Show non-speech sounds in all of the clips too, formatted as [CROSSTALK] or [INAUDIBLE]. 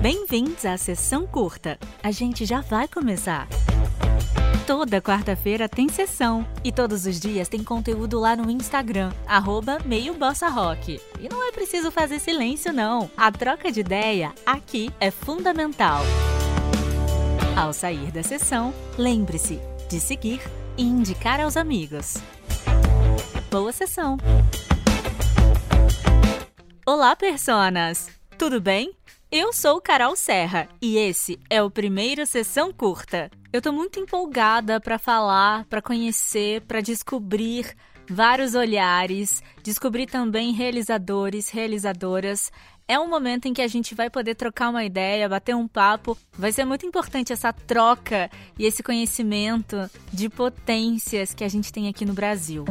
Bem-vindos à sessão curta. A gente já vai começar. Toda quarta-feira tem sessão e todos os dias tem conteúdo lá no Instagram, arroba meio Bossa Rock. E não é preciso fazer silêncio, não. A troca de ideia aqui é fundamental. Ao sair da sessão, lembre-se de seguir e indicar aos amigos. Boa sessão! Olá, personas! Tudo bem? Eu sou Carol Serra e esse é o primeiro Sessão Curta. Eu tô muito empolgada para falar, para conhecer, para descobrir vários olhares, descobrir também realizadores, realizadoras. É um momento em que a gente vai poder trocar uma ideia, bater um papo. Vai ser muito importante essa troca e esse conhecimento de potências que a gente tem aqui no Brasil.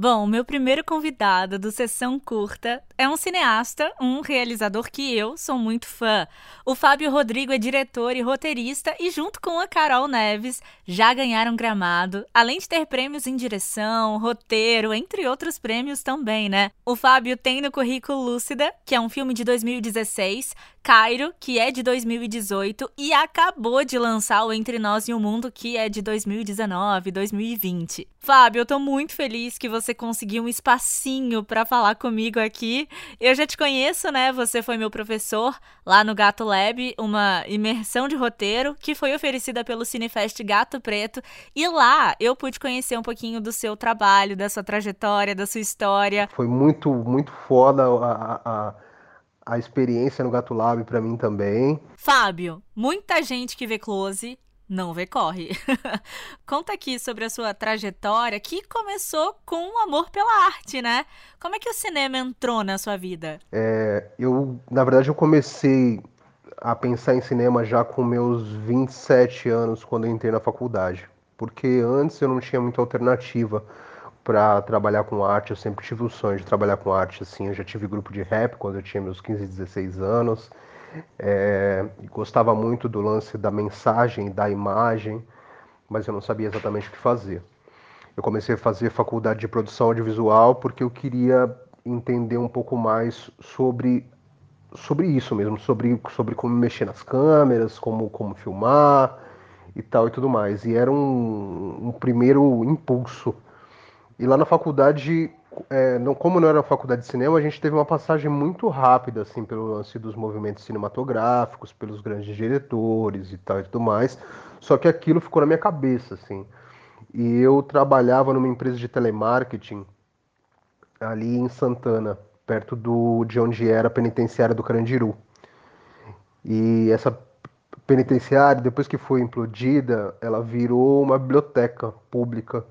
Bom, meu primeiro convidado do Sessão Curta é um cineasta, um realizador que eu sou muito fã. O Fábio Rodrigo é diretor e roteirista e, junto com a Carol Neves, já ganharam gramado, além de ter prêmios em direção, roteiro, entre outros prêmios também, né? O Fábio tem no currículo Lúcida, que é um filme de 2016, Cairo, que é de 2018, e acabou de lançar o Entre Nós e o Mundo, que é de 2019, 2020. Fábio, eu tô muito feliz que você você conseguiu um espacinho para falar comigo aqui. Eu já te conheço, né? Você foi meu professor lá no Gato Lab, uma imersão de roteiro que foi oferecida pelo Cinefest Gato Preto. E lá eu pude conhecer um pouquinho do seu trabalho, da sua trajetória, da sua história. Foi muito, muito foda a, a, a experiência no Gato Lab para mim também. Fábio, muita gente que vê close não vê corre. [LAUGHS] Conta aqui sobre a sua trajetória que começou com um amor pela arte, né? Como é que o cinema entrou na sua vida? É, eu, na verdade, eu comecei a pensar em cinema já com meus 27 anos, quando entrei na faculdade. Porque antes eu não tinha muita alternativa para trabalhar com arte. Eu sempre tive o sonho de trabalhar com arte, assim. Eu já tive grupo de rap quando eu tinha meus 15, 16 anos. É, gostava muito do lance da mensagem, da imagem, mas eu não sabia exatamente o que fazer. Eu comecei a fazer faculdade de produção audiovisual porque eu queria entender um pouco mais sobre sobre isso mesmo, sobre, sobre como mexer nas câmeras, como, como filmar e tal e tudo mais. E era um, um primeiro impulso. E lá na faculdade é, não, como não era faculdade de cinema, a gente teve uma passagem muito rápida, assim, pelo lance dos movimentos cinematográficos, pelos grandes diretores e tal e tudo mais. Só que aquilo ficou na minha cabeça, assim. E eu trabalhava numa empresa de telemarketing ali em Santana, perto do, de onde era a penitenciária do Carandiru. E essa penitenciária, depois que foi implodida, ela virou uma biblioteca pública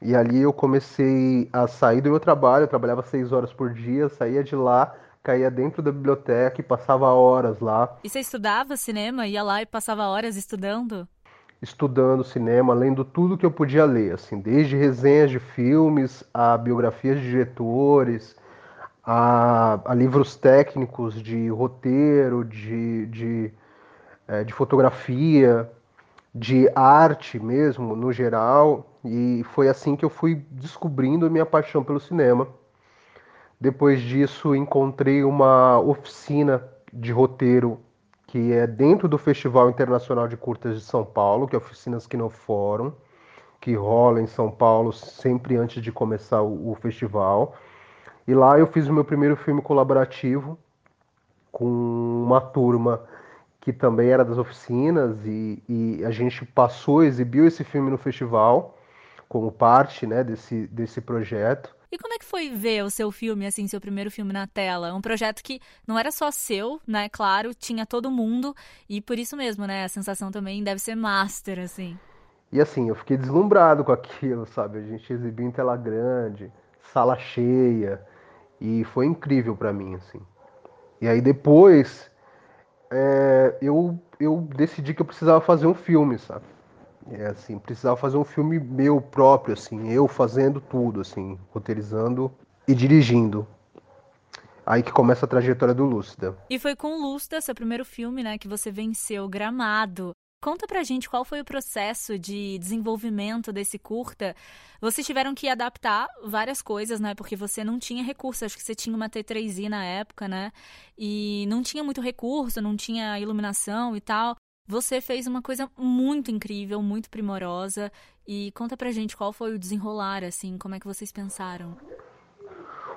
e ali eu comecei a sair do meu trabalho, eu trabalhava seis horas por dia, saía de lá, caía dentro da biblioteca e passava horas lá. E você estudava cinema? Ia lá e passava horas estudando? Estudando cinema, lendo tudo que eu podia ler, assim, desde resenhas de filmes, a biografias de diretores, a, a livros técnicos de roteiro, de, de, é, de fotografia, de arte mesmo, no geral. E foi assim que eu fui descobrindo minha paixão pelo cinema. Depois disso, encontrei uma oficina de roteiro que é dentro do Festival Internacional de Curtas de São Paulo, que é Oficinas Fórum, que rola em São Paulo sempre antes de começar o, o festival. E lá eu fiz o meu primeiro filme colaborativo com uma turma que também era das oficinas e, e a gente passou, exibiu esse filme no festival como parte né, desse, desse projeto. E como é que foi ver o seu filme, assim, seu primeiro filme na tela? Um projeto que não era só seu, né? Claro, tinha todo mundo. E por isso mesmo, né? A sensação também deve ser master, assim. E assim, eu fiquei deslumbrado com aquilo, sabe? A gente exibiu em tela grande, sala cheia. E foi incrível para mim, assim. E aí depois, é, eu, eu decidi que eu precisava fazer um filme, sabe? É assim, precisava fazer um filme meu próprio, assim, eu fazendo tudo, assim, roteirizando e dirigindo. Aí que começa a trajetória do Lúcida. E foi com Lúcida, seu primeiro filme, né, que você venceu Gramado. Conta pra gente qual foi o processo de desenvolvimento desse curta. Vocês tiveram que adaptar várias coisas, né? Porque você não tinha recurso. Acho que você tinha uma T3i na época, né? E não tinha muito recurso, não tinha iluminação e tal. Você fez uma coisa muito incrível, muito primorosa. E conta pra gente qual foi o desenrolar, assim, como é que vocês pensaram?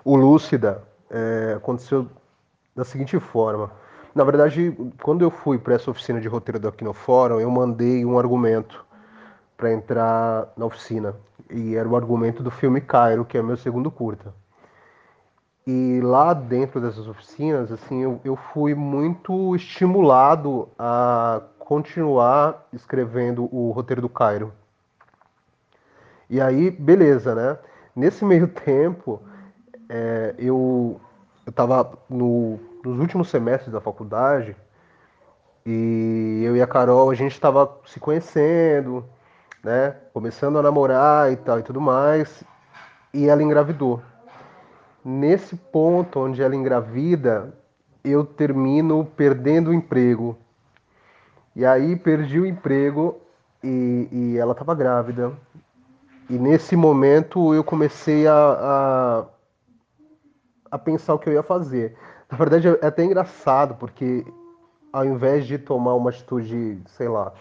O Lúcida é, aconteceu da seguinte forma. Na verdade, quando eu fui para essa oficina de roteiro do Aquinofórum, eu mandei um argumento para entrar na oficina. E era o argumento do filme Cairo, que é meu segundo curta. E lá dentro dessas oficinas, assim, eu, eu fui muito estimulado a continuar escrevendo o roteiro do Cairo. E aí, beleza, né? Nesse meio [LAUGHS] tempo, é, eu estava no, nos últimos semestres da faculdade e eu e a Carol, a gente estava se conhecendo, né? Começando a namorar e tal e tudo mais. E ela engravidou. Nesse ponto onde ela engravida, eu termino perdendo o emprego e aí perdi o emprego e, e ela estava grávida. E nesse momento eu comecei a, a, a, pensar o que eu ia fazer. Na verdade é até engraçado, porque ao invés de tomar uma atitude, sei lá,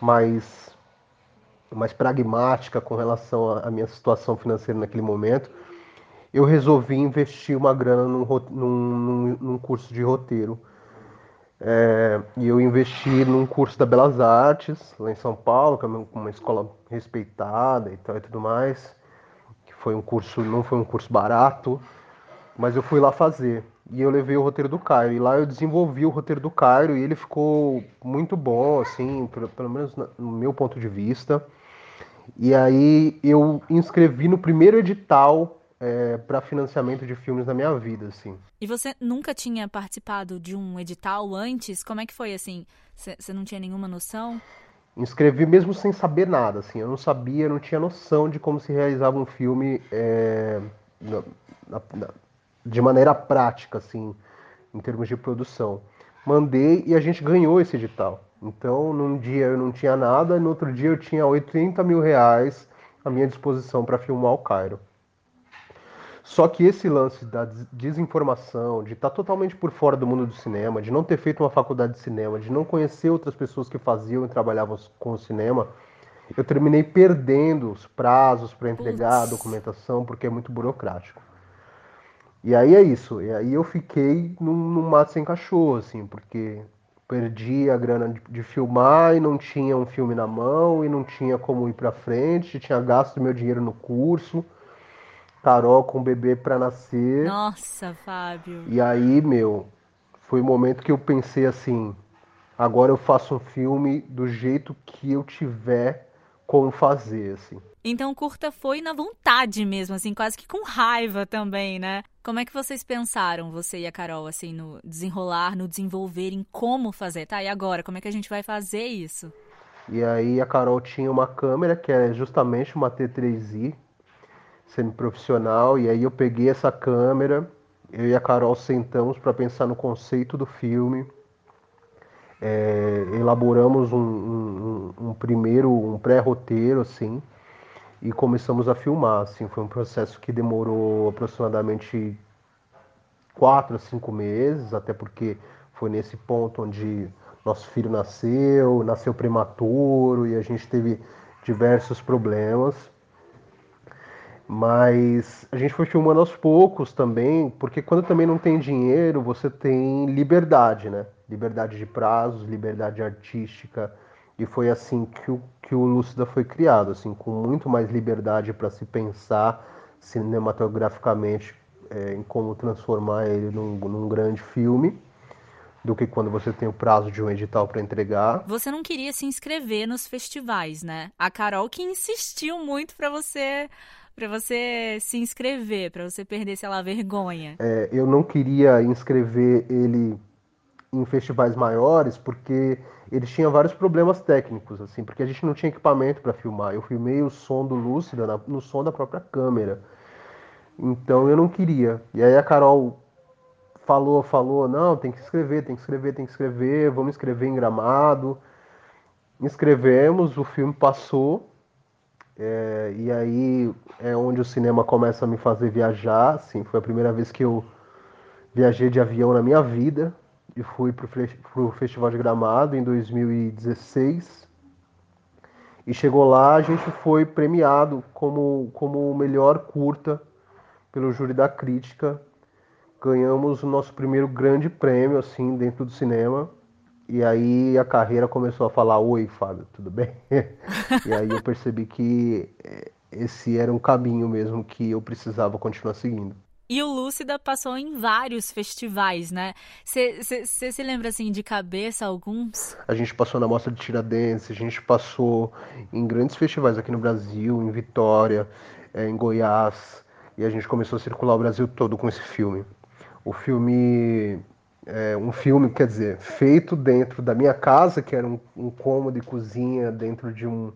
mais, mais pragmática com relação à minha situação financeira naquele momento, eu resolvi investir uma grana num, num, num curso de roteiro é, e eu investi num curso da Belas Artes, lá em São Paulo, que é uma escola respeitada e tal e tudo mais. Que foi um curso, não foi um curso barato, mas eu fui lá fazer. E eu levei o roteiro do Cairo. E lá eu desenvolvi o roteiro do Cairo e ele ficou muito bom, assim, pelo menos no meu ponto de vista. E aí eu inscrevi no primeiro edital é, para financiamento de filmes na minha vida, assim. E você nunca tinha participado de um edital antes? Como é que foi, assim? Você não tinha nenhuma noção? Inscrevi mesmo sem saber nada, assim. Eu não sabia, não tinha noção de como se realizava um filme é, na, na, de maneira prática, assim, em termos de produção. Mandei e a gente ganhou esse edital. Então, num dia eu não tinha nada, e no outro dia eu tinha 80 mil reais à minha disposição para filmar o Cairo. Só que esse lance da desinformação, de estar tá totalmente por fora do mundo do cinema, de não ter feito uma faculdade de cinema, de não conhecer outras pessoas que faziam e trabalhavam com o cinema, eu terminei perdendo os prazos para entregar a documentação porque é muito burocrático. E aí é isso. E aí eu fiquei num, num mato sem cachorro, assim, porque perdi a grana de, de, filmar e não tinha um filme na mão e não tinha como ir para frente, tinha gasto meu dinheiro no curso. Carol com o bebê para nascer. Nossa, Fábio. E aí, meu, foi o momento que eu pensei assim: agora eu faço um filme do jeito que eu tiver como fazer, assim. Então, curta foi na vontade mesmo, assim, quase que com raiva também, né? Como é que vocês pensaram, você e a Carol, assim, no desenrolar, no desenvolver, em como fazer? Tá, e agora, como é que a gente vai fazer isso? E aí a Carol tinha uma câmera que é justamente uma T3i, semi-profissional, e aí eu peguei essa câmera, eu e a Carol sentamos para pensar no conceito do filme, é, elaboramos um, um, um, primeiro, um pré-roteiro, assim, e começamos a filmar, assim, foi um processo que demorou aproximadamente quatro a cinco meses, até porque foi nesse ponto onde nosso filho nasceu, nasceu prematuro e a gente teve diversos problemas. Mas a gente foi filmando aos poucos também, porque quando também não tem dinheiro, você tem liberdade, né? Liberdade de prazos, liberdade artística. E foi assim que o, que o Lúcida foi criado, assim, com muito mais liberdade para se pensar cinematograficamente é, em como transformar ele num, num grande filme do que quando você tem o prazo de um edital para entregar. Você não queria se inscrever nos festivais, né? A Carol que insistiu muito para você para você se inscrever, para você perder, sei lá, vergonha? É, eu não queria inscrever ele em festivais maiores porque eles tinham vários problemas técnicos, assim, porque a gente não tinha equipamento para filmar. Eu filmei o som do Lúcida no som da própria câmera. Então eu não queria. E aí a Carol falou, falou, não, tem que escrever, tem que escrever, tem que escrever, vamos escrever em gramado. inscrevemos, o filme passou, é, e aí é onde o cinema começa a me fazer viajar. Assim, foi a primeira vez que eu viajei de avião na minha vida e fui para o Festival de Gramado em 2016. E chegou lá, a gente foi premiado como, como o melhor curta pelo júri da crítica. Ganhamos o nosso primeiro grande prêmio, assim, dentro do cinema. E aí a carreira começou a falar: Oi, Fábio, tudo bem? [LAUGHS] e aí eu percebi que eh, esse era um caminho mesmo que eu precisava continuar seguindo. E o Lúcida passou em vários festivais, né? Você se lembra, assim, de cabeça alguns? A gente passou na Mostra de Tiradentes, a gente passou em grandes festivais aqui no Brasil, em Vitória, é, em Goiás, e a gente começou a circular o Brasil todo com esse filme. O filme é um filme, quer dizer, feito dentro da minha casa, que era um, um cômodo e cozinha dentro de um,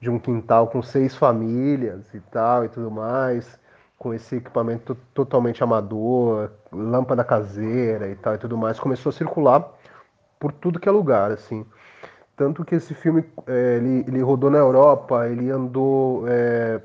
de um quintal com seis famílias e tal e tudo mais com esse equipamento totalmente amador, lâmpada caseira e tal e tudo mais, começou a circular por tudo que é lugar, assim. Tanto que esse filme, é, ele, ele rodou na Europa, ele andou, é,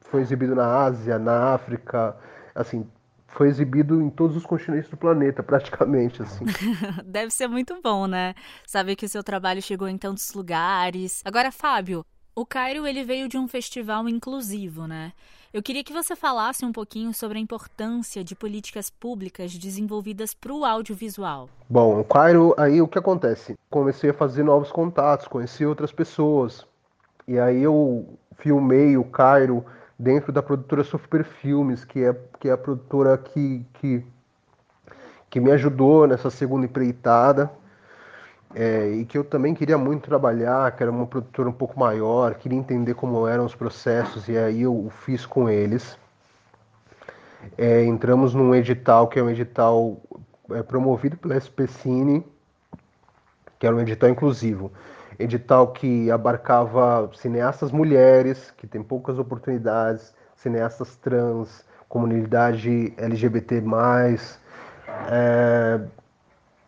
foi exibido na Ásia, na África, assim, foi exibido em todos os continentes do planeta, praticamente, assim. [LAUGHS] Deve ser muito bom, né? Saber que o seu trabalho chegou em tantos lugares. Agora, Fábio, o Cairo, ele veio de um festival inclusivo, né? Eu queria que você falasse um pouquinho sobre a importância de políticas públicas desenvolvidas para o audiovisual. Bom, o Cairo, aí o que acontece? Comecei a fazer novos contatos, conheci outras pessoas. E aí eu filmei o Cairo dentro da produtora Super Filmes, que é, que é a produtora que, que, que me ajudou nessa segunda empreitada é, e que eu também queria muito trabalhar, que era uma produtora um pouco maior, queria entender como eram os processos, e aí eu fiz com eles. É, entramos num edital que é um edital é, promovido pela SPCine, que era um edital inclusivo. Edital que abarcava cineastas mulheres, que tem poucas oportunidades, cineastas trans, comunidade LGBT+, é,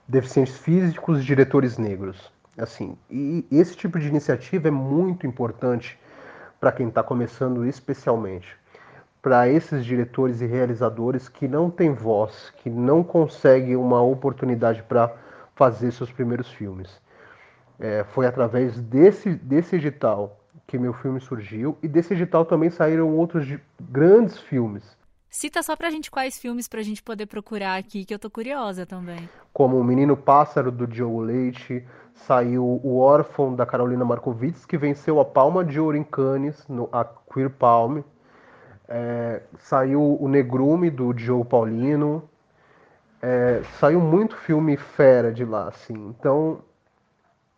deficientes físicos e diretores negros. Assim, e esse tipo de iniciativa é muito importante para quem está começando, especialmente para esses diretores e realizadores que não têm voz, que não conseguem uma oportunidade para fazer seus primeiros filmes. É, foi através desse, desse edital que meu filme surgiu e desse edital também saíram outros grandes filmes Cita só pra gente quais filmes pra gente poder procurar aqui, que eu tô curiosa também. Como O Menino Pássaro, do Diogo Leite, saiu O Órfão, da Carolina Markovits, que venceu a Palma de Ouro em Cannes, no, a Queer Palm. É, saiu O Negrume, do Diogo Paulino. É, saiu muito filme fera de lá, assim. Então,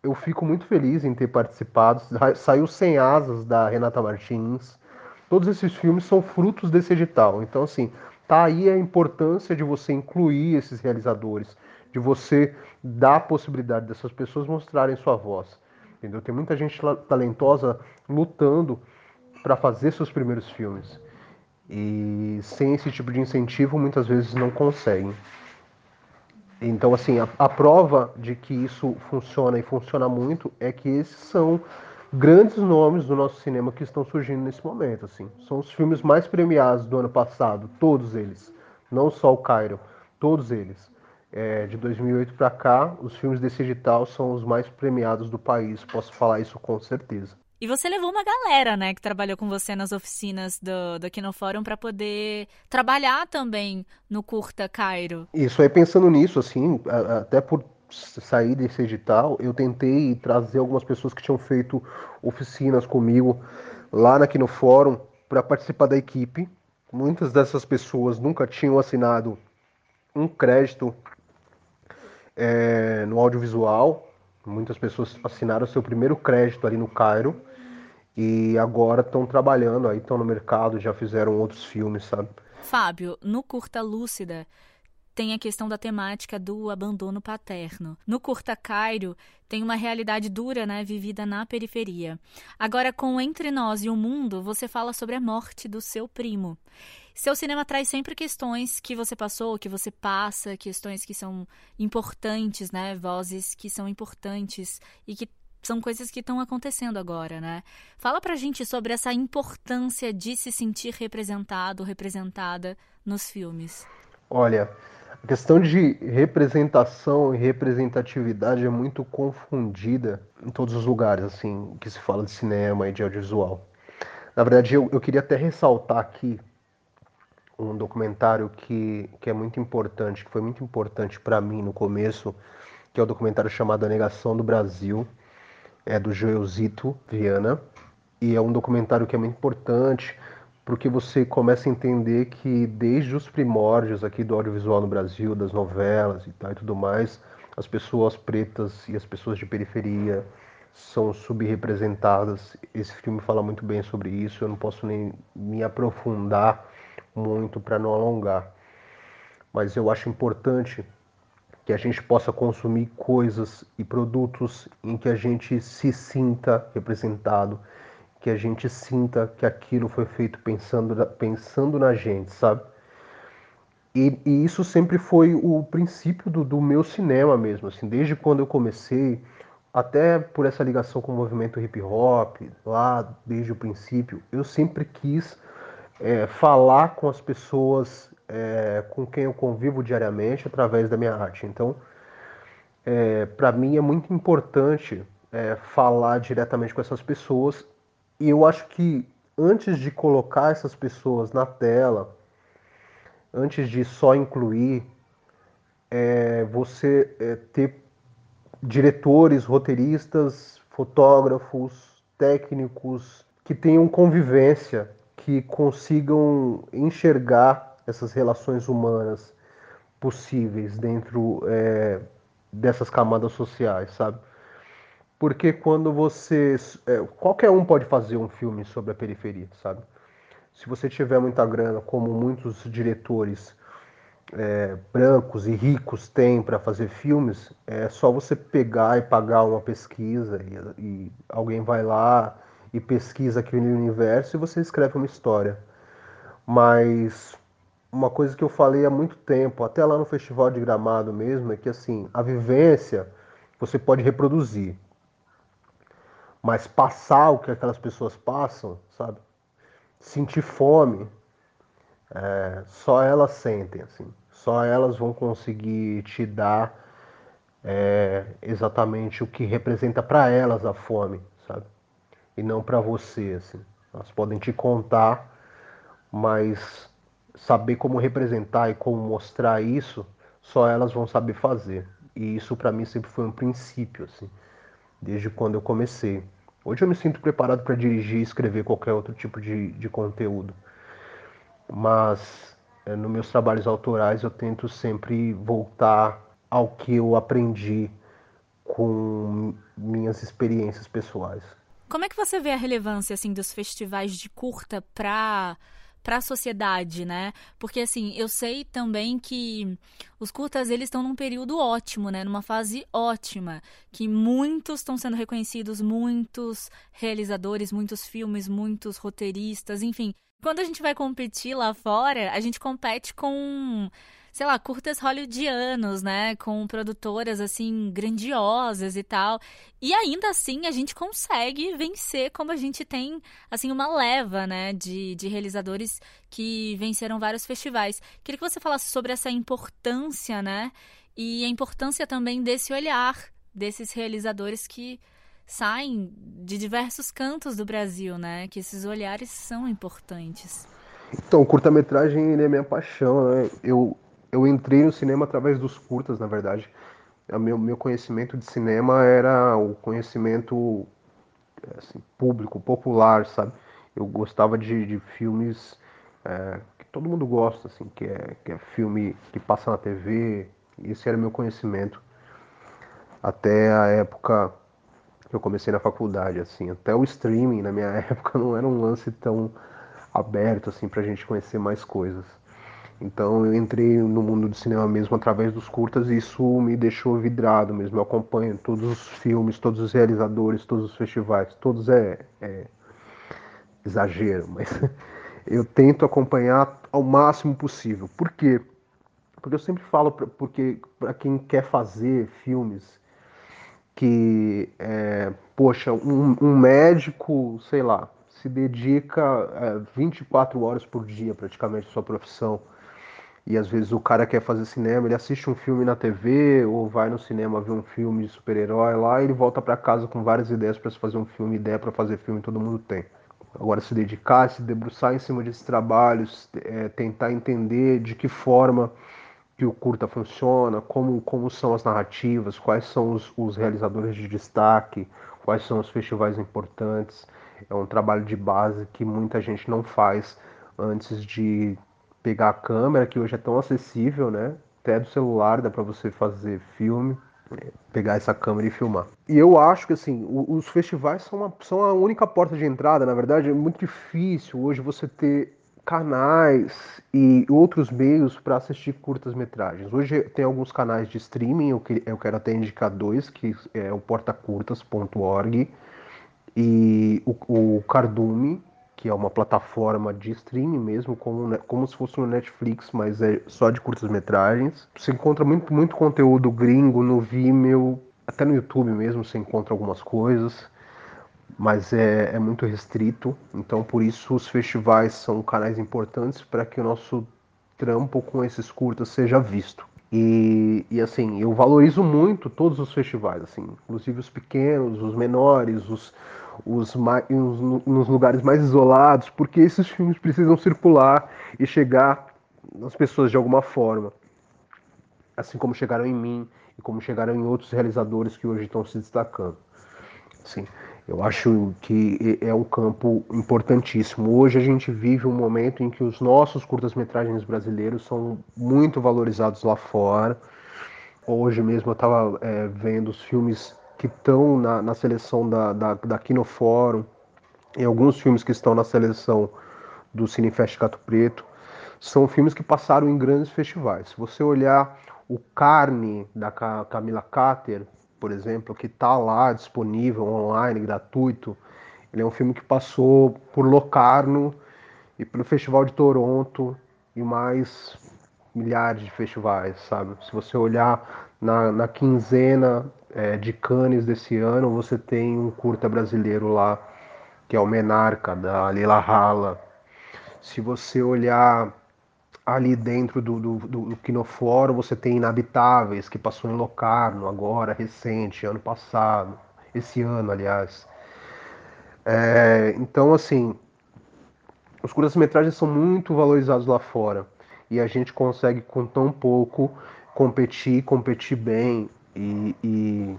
eu fico muito feliz em ter participado. Saiu Sem Asas, da Renata Martins. Todos esses filmes são frutos desse edital. Então, assim, tá aí a importância de você incluir esses realizadores, de você dar a possibilidade dessas pessoas mostrarem sua voz. Entendeu? Tem muita gente talentosa lutando para fazer seus primeiros filmes. E sem esse tipo de incentivo, muitas vezes não conseguem. Então, assim, a, a prova de que isso funciona e funciona muito é que esses são grandes nomes do nosso cinema que estão surgindo nesse momento. Assim. São os filmes mais premiados do ano passado, todos eles. Não só o Cairo, todos eles. É, de 2008 para cá, os filmes desse edital são os mais premiados do país. Posso falar isso com certeza. E você levou uma galera, né, que trabalhou com você nas oficinas do, do Kinofórum para poder trabalhar também no Curta Cairo. Isso aí, pensando nisso, assim, até por sair desse edital, eu tentei trazer algumas pessoas que tinham feito oficinas comigo lá aqui no fórum para participar da equipe. Muitas dessas pessoas nunca tinham assinado um crédito é, no audiovisual. Muitas pessoas assinaram seu primeiro crédito ali no Cairo e agora estão trabalhando aí, estão no mercado, já fizeram outros filmes, sabe? Fábio, no Curta Lúcida, tem a questão da temática do abandono paterno. No Curta Cairo, tem uma realidade dura, né, vivida na periferia. Agora, com Entre Nós e o Mundo, você fala sobre a morte do seu primo. Seu cinema traz sempre questões que você passou, que você passa, questões que são importantes, né, vozes que são importantes e que são coisas que estão acontecendo agora, né? Fala pra gente sobre essa importância de se sentir representado, representada nos filmes. Olha, a questão de representação e representatividade é muito confundida em todos os lugares, assim, que se fala de cinema e de audiovisual. Na verdade, eu, eu queria até ressaltar aqui um documentário que, que é muito importante, que foi muito importante para mim no começo, que é o documentário chamado A Negação do Brasil, é do Joelzito Viana, e é um documentário que é muito importante porque você começa a entender que desde os primórdios aqui do audiovisual no Brasil, das novelas e tal e tudo mais, as pessoas pretas e as pessoas de periferia são subrepresentadas. Esse filme fala muito bem sobre isso, eu não posso nem me aprofundar muito para não alongar. Mas eu acho importante que a gente possa consumir coisas e produtos em que a gente se sinta representado, que a gente sinta que aquilo foi feito pensando, pensando na gente, sabe? E, e isso sempre foi o princípio do, do, meu cinema mesmo, assim, desde quando eu comecei, até por essa ligação com o movimento hip hop, lá desde o princípio, eu sempre quis é, falar com as pessoas é, com quem eu convivo diariamente através da minha arte. Então, é, para mim é muito importante é, falar diretamente com essas pessoas e eu acho que antes de colocar essas pessoas na tela, antes de só incluir, é, você é, ter diretores, roteiristas, fotógrafos, técnicos que tenham convivência, que consigam enxergar essas relações humanas possíveis dentro é, dessas camadas sociais, sabe? Porque quando você. É, qualquer um pode fazer um filme sobre a periferia, sabe? Se você tiver muita grana, como muitos diretores é, brancos e ricos têm para fazer filmes, é só você pegar e pagar uma pesquisa e, e alguém vai lá e pesquisa aquele universo e você escreve uma história. Mas uma coisa que eu falei há muito tempo, até lá no Festival de Gramado mesmo, é que assim, a vivência você pode reproduzir. Mas passar o que aquelas pessoas passam, sabe? Sentir fome, é, só elas sentem, assim. Só elas vão conseguir te dar é, exatamente o que representa para elas a fome, sabe? E não para você, assim. Elas podem te contar, mas saber como representar e como mostrar isso, só elas vão saber fazer. E isso para mim sempre foi um princípio, assim desde quando eu comecei. Hoje eu me sinto preparado para dirigir e escrever qualquer outro tipo de, de conteúdo. Mas é, nos meus trabalhos autorais eu tento sempre voltar ao que eu aprendi com minhas experiências pessoais. Como é que você vê a relevância assim dos festivais de curta para para a sociedade, né? Porque assim, eu sei também que os curtas eles estão num período ótimo, né? Numa fase ótima, que muitos estão sendo reconhecidos, muitos realizadores, muitos filmes, muitos roteiristas, enfim. Quando a gente vai competir lá fora, a gente compete com sei lá, curtas hollywoodianos, né? Com produtoras, assim, grandiosas e tal. E ainda assim, a gente consegue vencer como a gente tem, assim, uma leva, né? De, de realizadores que venceram vários festivais. Queria que você falasse sobre essa importância, né? E a importância também desse olhar desses realizadores que saem de diversos cantos do Brasil, né? Que esses olhares são importantes. Então, curta-metragem é minha paixão, né? Eu, eu entrei no cinema através dos curtas, na verdade. O meu, meu conhecimento de cinema era o conhecimento assim, público, popular, sabe? Eu gostava de, de filmes é, que todo mundo gosta, assim, que é, que é filme que passa na TV. Esse era meu conhecimento até a época que eu comecei na faculdade, assim. Até o streaming, na minha [LAUGHS] época, não era um lance tão aberto, assim, pra gente conhecer mais coisas. Então eu entrei no mundo do cinema mesmo através dos curtas e isso me deixou vidrado mesmo. Eu acompanho todos os filmes, todos os realizadores, todos os festivais, todos é, é exagero, mas [LAUGHS] eu tento acompanhar ao máximo possível. Por quê? Porque eu sempre falo pra, porque para quem quer fazer filmes que é, poxa, um, um médico, sei lá, se dedica é, 24 horas por dia praticamente à sua profissão. E às vezes o cara quer fazer cinema, ele assiste um filme na TV ou vai no cinema ver um filme de super-herói lá e ele volta para casa com várias ideias para se fazer um filme, ideia para fazer filme todo mundo tem. Agora se dedicar, se debruçar em cima desses trabalhos, é, tentar entender de que forma que o curta funciona, como, como são as narrativas, quais são os, os realizadores de destaque, quais são os festivais importantes. É um trabalho de base que muita gente não faz antes de pegar a câmera, que hoje é tão acessível, né? Até do celular dá para você fazer filme, pegar essa câmera e filmar. E eu acho que assim, os festivais são, uma, são a única porta de entrada, na verdade, é muito difícil hoje você ter canais e outros meios para assistir curtas-metragens. Hoje tem alguns canais de streaming, eu, eu quero até indicar dois, que é o portacurtas.org e o, o Cardume, que é uma plataforma de streaming mesmo, como, como se fosse um Netflix, mas é só de curtas-metragens. Você encontra muito, muito conteúdo gringo no Vimeo, até no YouTube mesmo você encontra algumas coisas mas é, é muito restrito. Então, por isso, os festivais são canais importantes para que o nosso trampo com esses curtas seja visto. E, e, assim, eu valorizo muito todos os festivais, assim, inclusive os pequenos, os menores, os, os, mais, os nos lugares mais isolados, porque esses filmes precisam circular e chegar nas pessoas de alguma forma, assim como chegaram em mim e como chegaram em outros realizadores que hoje estão se destacando. Assim, eu acho que é um campo importantíssimo. Hoje a gente vive um momento em que os nossos curtas-metragens brasileiros são muito valorizados lá fora. Hoje mesmo eu estava é, vendo os filmes que estão na, na seleção da, da, da Kinofórum e alguns filmes que estão na seleção do Cinefest Gato Preto. São filmes que passaram em grandes festivais. Se você olhar o Carne, da Camila Cater, por exemplo, que está lá disponível online, gratuito. Ele é um filme que passou por Locarno e pelo Festival de Toronto e mais milhares de festivais, sabe? Se você olhar na, na quinzena é, de Cannes desse ano, você tem um curta brasileiro lá, que é o Menarca, da Lila Rala. Se você olhar ali dentro do, do, do, do Quinofórum você tem Inabitáveis, que passou em Locarno agora, recente, ano passado, esse ano, aliás. É, então, assim, os curtas-metragens são muito valorizados lá fora e a gente consegue, com tão pouco, competir, competir bem e, e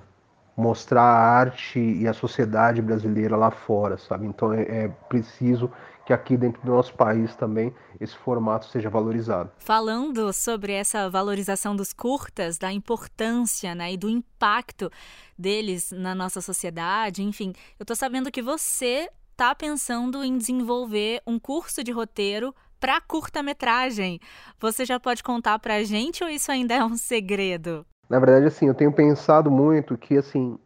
mostrar a arte e a sociedade brasileira lá fora, sabe? Então é, é preciso que aqui dentro do nosso país também esse formato seja valorizado. Falando sobre essa valorização dos curtas, da importância né, e do impacto deles na nossa sociedade, enfim, eu estou sabendo que você está pensando em desenvolver um curso de roteiro para curta-metragem. Você já pode contar para a gente ou isso ainda é um segredo? Na verdade, assim, eu tenho pensado muito que, assim,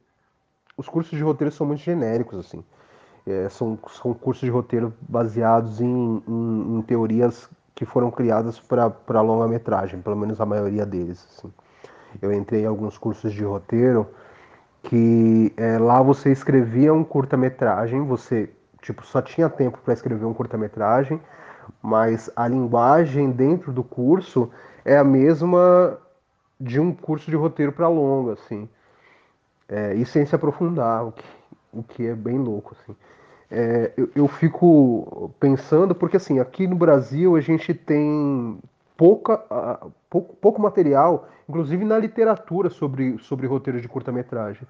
os cursos de roteiro são muito genéricos, assim. É, são, são cursos de roteiro baseados em, em, em teorias que foram criadas para longa-metragem, pelo menos a maioria deles. Assim. Eu entrei em alguns cursos de roteiro que é, lá você escrevia um curta-metragem, você tipo só tinha tempo para escrever um curta-metragem, mas a linguagem dentro do curso é a mesma de um curso de roteiro para longa, assim, é, e sem se aprofundar, o que, o que é bem louco, assim é, eu, eu, fico pensando, porque assim, aqui no Brasil a gente tem pouca, uh, pouco, pouco material, inclusive na literatura, sobre, sobre roteiros de curta-metragem.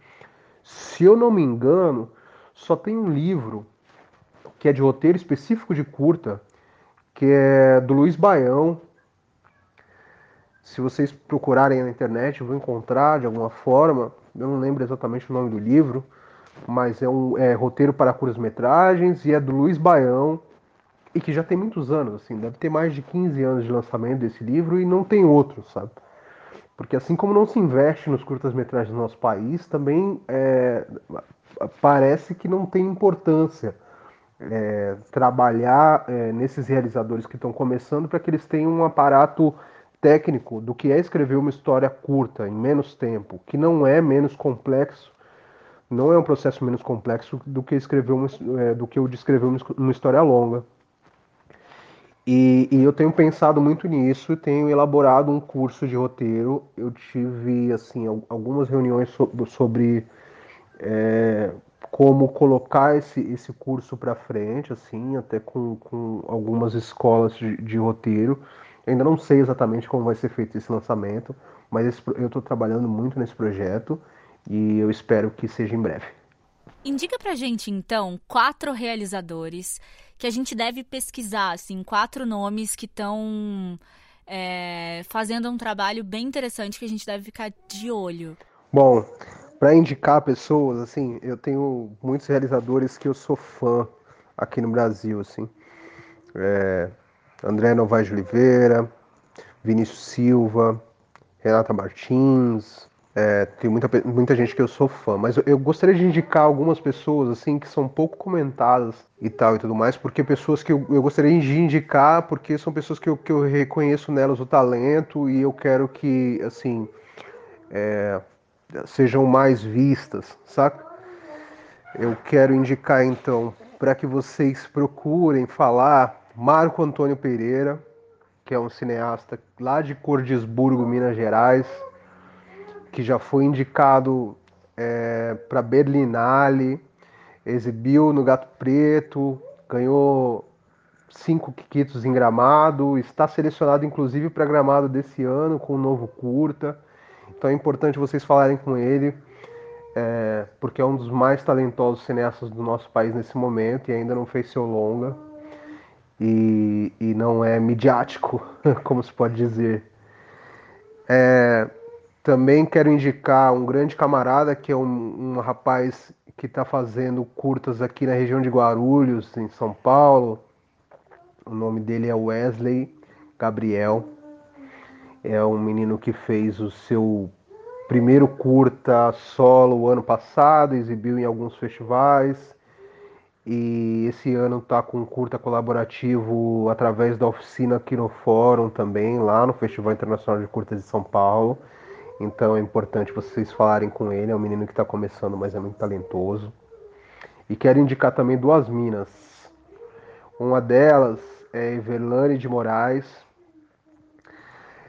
Se eu não me engano, só tem um livro que é de roteiro específico de curta, que é do Luiz Baião. Se vocês procurarem na internet, vão encontrar de alguma forma. Eu não lembro exatamente o nome do livro mas é um é, roteiro para curtas-metragens e é do Luiz Baião, e que já tem muitos anos, assim, deve ter mais de 15 anos de lançamento desse livro e não tem outro, sabe? Porque assim como não se investe nos curtas-metragens no nosso país, também é, parece que não tem importância é, trabalhar é, nesses realizadores que estão começando para que eles tenham um aparato técnico do que é escrever uma história curta em menos tempo, que não é menos complexo não é um processo menos complexo do que escrever uma, é, do que eu descrever uma, história longa. E, e, eu tenho pensado muito nisso, tenho elaborado um curso de roteiro. Eu tive assim algumas reuniões sobre, sobre é, como colocar esse, esse curso para frente, assim, até com, com algumas escolas de, de roteiro. Eu ainda não sei exatamente como vai ser feito esse lançamento, mas esse, eu estou trabalhando muito nesse projeto e eu espero que seja em breve. Indica pra gente então quatro realizadores que a gente deve pesquisar, assim, quatro nomes que estão é, fazendo um trabalho bem interessante que a gente deve ficar de olho. Bom, para indicar pessoas, assim, eu tenho muitos realizadores que eu sou fã aqui no Brasil, assim. É, André Novaes de Oliveira, Vinícius Silva, Renata Martins, é, tem muita, muita gente que eu sou fã, mas eu, eu, gostaria de indicar algumas pessoas assim que são pouco comentadas e tal e tudo mais, porque pessoas que eu, eu gostaria de indicar, porque são pessoas que eu, que eu reconheço nelas o talento e eu quero que assim é, sejam mais vistas, saca? Eu quero indicar então para que vocês procurem falar Marco Antônio Pereira, que é um cineasta lá de Cordisburgo, Minas Gerais que já foi indicado é, para Berlinale, exibiu no Gato Preto, ganhou cinco quitos em Gramado, está selecionado inclusive para Gramado desse ano com um novo curta. Então é importante vocês falarem com ele, é, porque é um dos mais talentosos cineastas do nosso país nesse momento e ainda não fez seu longa. E, e não é midiático, [LAUGHS] como se pode dizer. É, também quero indicar um grande camarada que é um, um rapaz que está fazendo curtas aqui na região de Guarulhos, em São Paulo. O nome dele é Wesley Gabriel. É um menino que fez o seu primeiro curta solo ano passado, exibiu em alguns festivais. E esse ano está com um curta colaborativo através da oficina aqui no Fórum também, lá no Festival Internacional de Curtas de São Paulo. Então é importante vocês falarem com ele. É um menino que está começando, mas é muito talentoso. E quero indicar também duas minas. Uma delas é Everlane de Moraes,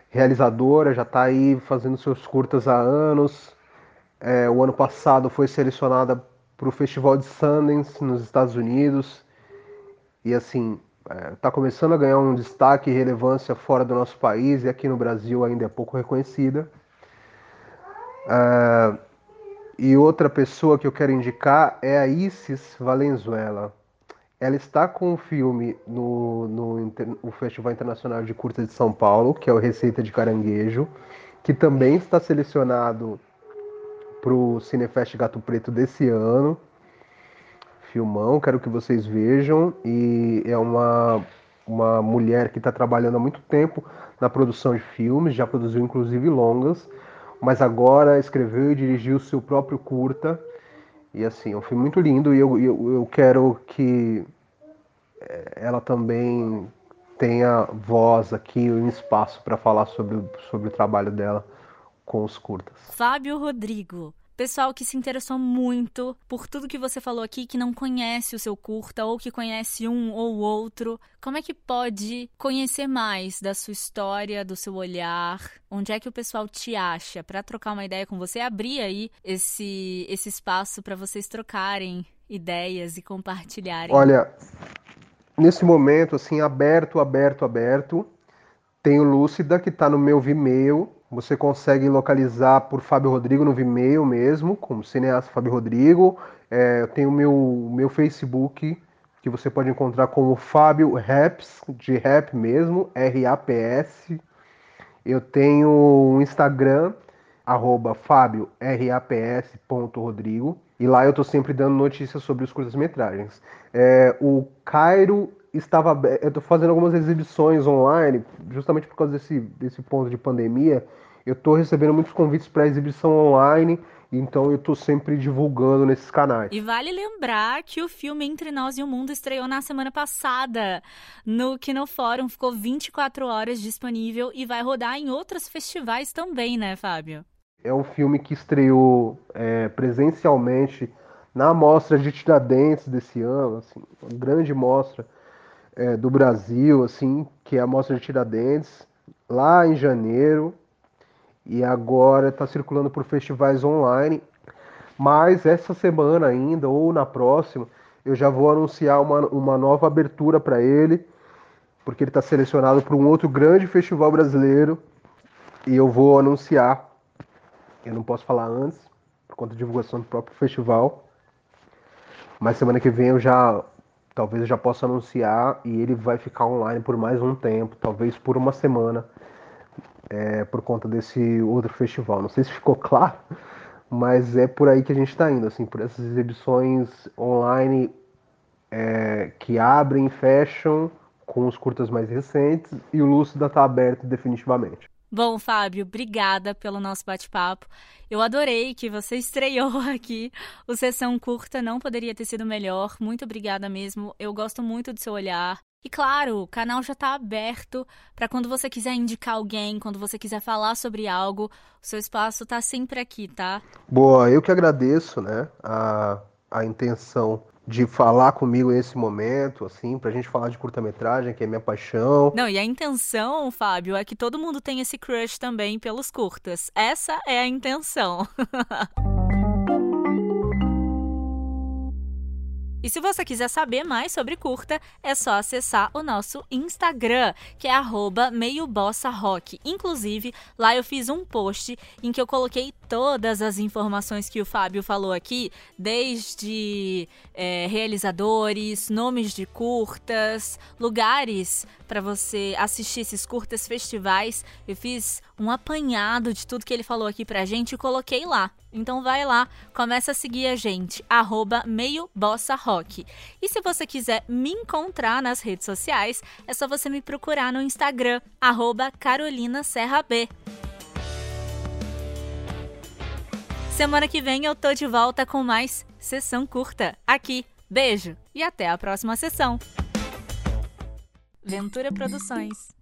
realizadora, já está aí fazendo seus curtas há anos. É, o ano passado foi selecionada para o Festival de Sundance nos Estados Unidos. E assim, está é, começando a ganhar um destaque e relevância fora do nosso país e aqui no Brasil ainda é pouco reconhecida. Uh, e outra pessoa que eu quero indicar é a Isis Valenzuela. Ela está com um filme no, no, no Festival Internacional de Curtas de São Paulo, que é o Receita de Caranguejo, que também está selecionado para o Cinefest Gato Preto desse ano. Filmão, quero que vocês vejam. E é uma, uma mulher que está trabalhando há muito tempo na produção de filmes, já produziu inclusive longas mas agora escreveu e dirigiu seu próprio curta. E assim, é um filme muito lindo e eu, eu, eu quero que eh, ela também tenha voz aqui, um espaço para falar sobre, sobre o trabalho dela com os curtas. Fábio Rodrigo, Pessoal que se interessou muito por tudo que você falou aqui, que não conhece o seu curta ou que conhece um ou outro, como é que pode conhecer mais da sua história, do seu olhar? Onde é que o pessoal te acha para trocar uma ideia com você? Abrir aí esse, esse espaço para vocês trocarem ideias e compartilharem. Olha, nesse momento, assim, aberto, aberto, aberto, tenho Lúcida que está no meu Vimeo, você consegue localizar por Fábio Rodrigo no Vimeo mesmo, como cineasta Fábio Rodrigo. É, eu tenho o meu, meu Facebook, que você pode encontrar como Fábio Raps, de rap mesmo, R-A-P-S. Eu tenho um Instagram, arroba fábio-raps.rodrigo. E lá eu estou sempre dando notícias sobre os curtas-metragens. É, o Cairo estava eu estou fazendo algumas exibições online, justamente por causa desse, desse ponto de pandemia. Eu estou recebendo muitos convites para exibição online, então eu estou sempre divulgando nesses canais. E vale lembrar que o filme Entre Nós e o Mundo estreou na semana passada no Kinofórum, ficou 24 horas disponível e vai rodar em outros festivais também, né, Fábio? é um filme que estreou é, presencialmente na mostra de Tiradentes desse ano, assim, uma grande mostra é, do Brasil, assim, que é a mostra de Tiradentes, lá em janeiro, e agora está circulando por festivais online. Mas essa semana ainda, ou na próxima, eu já vou anunciar uma, uma nova abertura para ele, porque ele está selecionado para um outro grande festival brasileiro, e eu vou anunciar. Eu não posso falar antes, por conta da divulgação do próprio festival. Mas semana que vem eu já talvez eu já possa anunciar e ele vai ficar online por mais um tempo, talvez por uma semana, é, por conta desse outro festival. Não sei se ficou [LAUGHS] claro, mas é por aí que a gente está indo, assim, por essas exibições online é, que abrem e fecham com os curtas mais recentes e o Lúcida está aberto definitivamente. Bom, Fábio, obrigada pelo nosso bate-papo. Eu adorei que você [LAUGHS] estreou aqui. O Sessão Curta não poderia ter sido melhor. Muito obrigada mesmo. Eu gosto muito do seu olhar. E claro, o canal já está aberto para quando você quiser indicar alguém, quando você quiser falar sobre algo, o seu espaço está sempre aqui, tá? Boa, eu que agradeço, né, a, a intenção de falar comigo nesse momento, assim, pra gente falar de curta-metragem, que é minha paixão. Não, e a intenção, Fábio, é que todo mundo tenha esse crush também pelos curtas. Essa é a intenção. [LAUGHS] E se você quiser saber mais sobre curta, é só acessar o nosso Instagram, que é @meiobossarock. Inclusive, lá eu fiz um post em que eu coloquei todas as informações que o Fábio falou aqui, desde é, realizadores, nomes de curtas, lugares para você assistir esses curtas festivais. Eu fiz um apanhado de tudo que ele falou aqui pra gente e coloquei lá. Então vai lá, começa a seguir a gente, arroba meio bossa rock. E se você quiser me encontrar nas redes sociais, é só você me procurar no Instagram, arroba Carolina Serra B. Semana que vem eu tô de volta com mais sessão curta aqui. Beijo e até a próxima sessão. Ventura Produções.